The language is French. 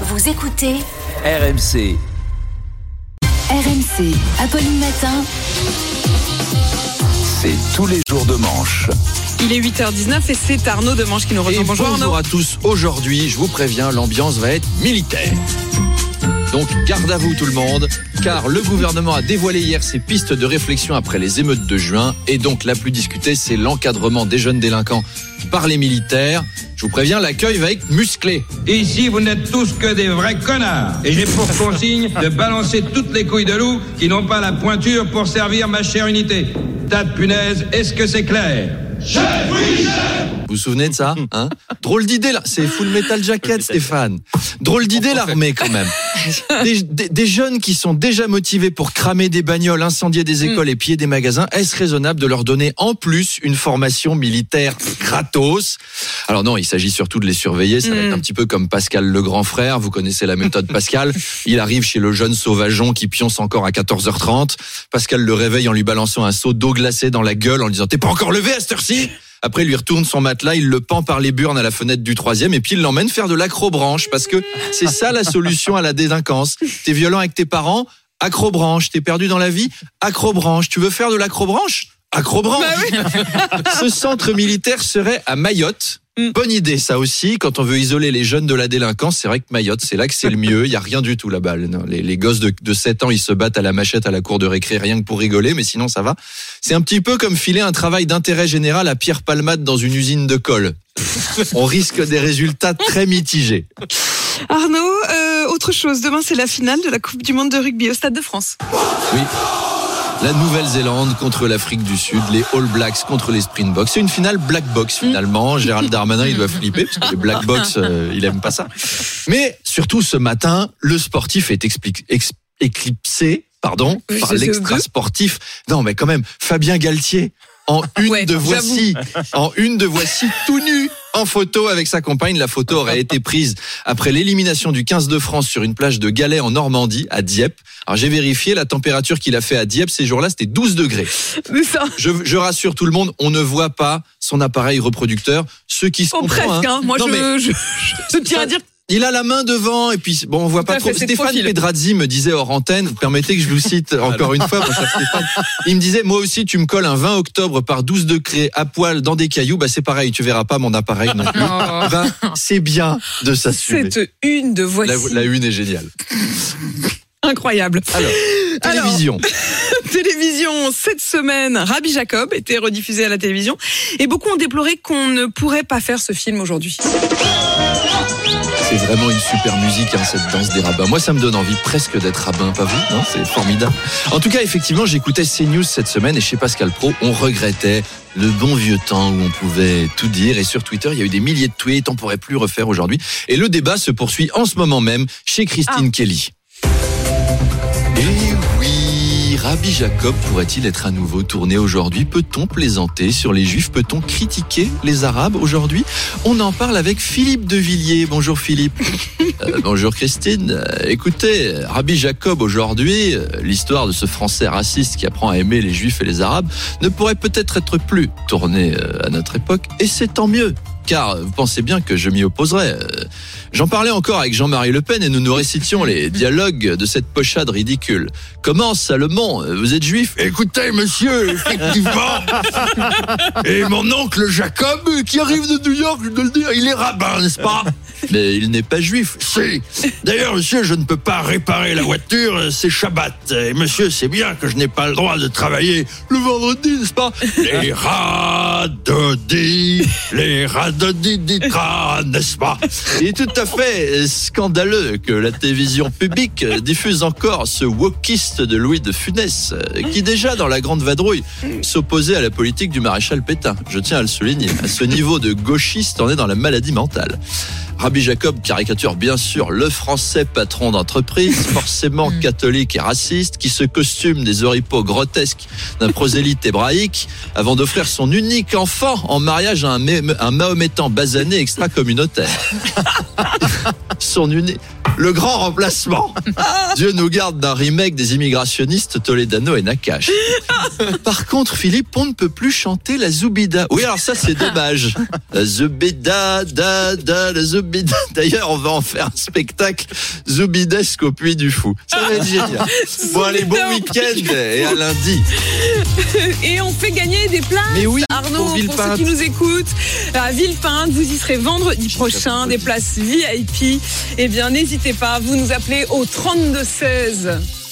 Vous écoutez RMC. RMC, Apolline Matin. C'est tous les jours de manche. Il est 8h19 et c'est Arnaud Demange qui nous rejoint. Et Bonjour bonjour Arnaud. à tous. Aujourd'hui, je vous préviens, l'ambiance va être militaire. Donc garde à vous tout le monde, car le gouvernement a dévoilé hier ses pistes de réflexion après les émeutes de juin, et donc la plus discutée, c'est l'encadrement des jeunes délinquants par les militaires. Je vous préviens, l'accueil va être musclé. Ici, vous n'êtes tous que des vrais connards. Et j'ai pour consigne de balancer toutes les couilles de loup qui n'ont pas la pointure pour servir ma chère unité. Tas de punaises, est-ce que c'est clair? Vous vous souvenez de ça hein? Drôle d'idée là, c'est Full Metal Jacket Stéphane. Drôle d'idée l'armée quand même. Des, des- des jeunes qui sont déjà motivés pour cramer des bagnoles, incendier des écoles et piller des magasins, est-ce raisonnable de leur donner en plus une formation militaire gratos? Alors non, il s'agit surtout de les surveiller, ça va être un petit peu comme Pascal le grand frère, vous connaissez la méthode Pascal, il arrive chez le jeune sauvageon qui pionce encore à 14h30, Pascal le réveille en lui balançant un seau d'eau glacée dans la gueule en lui disant "T'es pas encore levé à cette heure-ci après, il lui retourne son matelas, il le pend par les burnes à la fenêtre du troisième et puis il l'emmène faire de l'acrobranche parce que c'est ça la solution à la délinquance. T'es violent avec tes parents, acrobranche. T'es perdu dans la vie, acrobranche. Tu veux faire de l'acrobranche? Acrobranche. Ce centre militaire serait à Mayotte. Bonne idée, ça aussi. Quand on veut isoler les jeunes de la délinquance, c'est vrai que Mayotte, c'est là que c'est le mieux. Il y a rien du tout là-bas. Les, les gosses de, de 7 ans, ils se battent à la machette à la cour de récré, rien que pour rigoler, mais sinon ça va. C'est un petit peu comme filer un travail d'intérêt général à Pierre Palmade dans une usine de colle. On risque des résultats très mitigés. Arnaud, euh, autre chose. Demain, c'est la finale de la Coupe du Monde de rugby au Stade de France. Oui. La Nouvelle-Zélande contre l'Afrique du Sud, les All Blacks contre les Springboks. C'est une finale black box finalement. Gérald Darmanin, il doit flipper parce que les black box, euh, il aime pas ça. Mais surtout ce matin, le sportif est explique- ex- éclipsé, pardon, Oui, par l'extra sportif. Non, mais quand même, Fabien Galtier en une Ouais, de voici, en une de voici tout nu en photo avec sa compagne. La photo aurait été prise après l'élimination du 15 de France sur une plage de Galets en Normandie, à Dieppe. Alors j'ai vérifié la température qu'il a fait à Dieppe ces jours-là, c'était 12 degrés. Ça. Je, je rassure tout le monde, on ne voit pas son appareil reproducteur. Ceux qui se Oh, comprend, presque. hein. Hein. Moi, Non, je, mais je, je tiens à dire il a la main devant et puis bon, on voit Tout pas trop. Stéphane profil. Pedrazzi me disait hors antenne, permettez que je vous cite encore une fois, mon cher Stéphane. Il me disait, moi aussi, tu me colles un 20 octobre par 12 degrés à poil dans des cailloux, bah c'est pareil, tu verras pas mon appareil non plus. Oh. Ben, c'est bien de s'assumer. cette une de La, voici. la une est géniale. Incroyable. Alors, Alors, télévision. télévision cette semaine, Rabbi Jacob était rediffusé à la télévision et beaucoup ont déploré qu'on ne pourrait pas faire ce film aujourd'hui. C'est vraiment une super musique, hein, cette danse des rabbins. Moi, ça me donne envie presque d'être rabbin, pas vous Non, c'est formidable. En tout cas, effectivement, j'écoutais CNews cette semaine et chez Pascal Pro, on regrettait le bon vieux temps où on pouvait tout dire. Et sur Twitter, il y a eu des milliers de tweets, on pourrait plus refaire aujourd'hui. Et le débat se poursuit en ce moment même chez Christine Kelly. Rabbi Jacob pourrait-il être à nouveau tourné aujourd'hui? Peut-on plaisanter sur les Juifs? Peut-on critiquer les Arabes aujourd'hui? On en parle avec Philippe de Villiers. Bonjour Philippe. Euh, bonjour Christine. Euh, écoutez, Rabbi Jacob aujourd'hui, euh, l'histoire de ce Français raciste qui apprend à aimer les Juifs et les Arabes ne pourrait peut-être être plus tournée à notre époque, et c'est tant mieux. Car euh, vous pensez bien que je m'y opposerai. Euh, J'en parlais encore avec Jean-Marie Le Pen et nous nous récitions les dialogues de cette pochade ridicule. Comment Salomon, euh, vous êtes juif? Écoutez, monsieur, effectivement. Et mon oncle Jacob, qui arrive de New York, je dois le dire, il est rabbin, n'est-ce pas? Mais il n'est pas juif. Si. D'ailleurs, monsieur, je ne peux pas réparer la voiture, c'est Shabbat. Et monsieur, c'est bien que je n'ai pas le droit de travailler le vendredi, n'est-ce pas? Les radodis, les radodis d'Itra, n'est-ce pas? Il est tout à fait scandaleux que la télévision publique diffuse encore ce wokiste de Louis de Funès, qui déjà dans la Grande Vadrouille s'opposait à la politique du maréchal Pétain. Je tiens à le souligner. À ce niveau de gauchiste, on est dans la maladie mentale. Rabbi Jacob caricature bien sûr le français patron d'entreprise, forcément catholique et raciste, qui se costume des oripeaux grotesques d'un prosélyte hébraïque avant d'offrir son unique enfant en mariage à un mahométan basané extra-communautaire. son unique... Le grand remplacement. Dieu nous garde d'un remake des immigrationnistes Toledano et Nakash. Par contre, Philippe, on ne peut plus chanter la Zoubida. Oui, alors ça, c'est dommage. La Zoubida, da, da, la Zoubida. D'ailleurs, on va en faire un spectacle Zoubidesque au Puy du Fou. Ça va être génial. Bon, allez, bon week-end et à lundi. Et on fait gagner des places. Mais oui, Arnaud, pour ceux qui nous écoutent, à Villepinte, vous y serez vendredi prochain, des places VIP. Eh bien, n'hésitez pas, vous nous appelez au 32 16.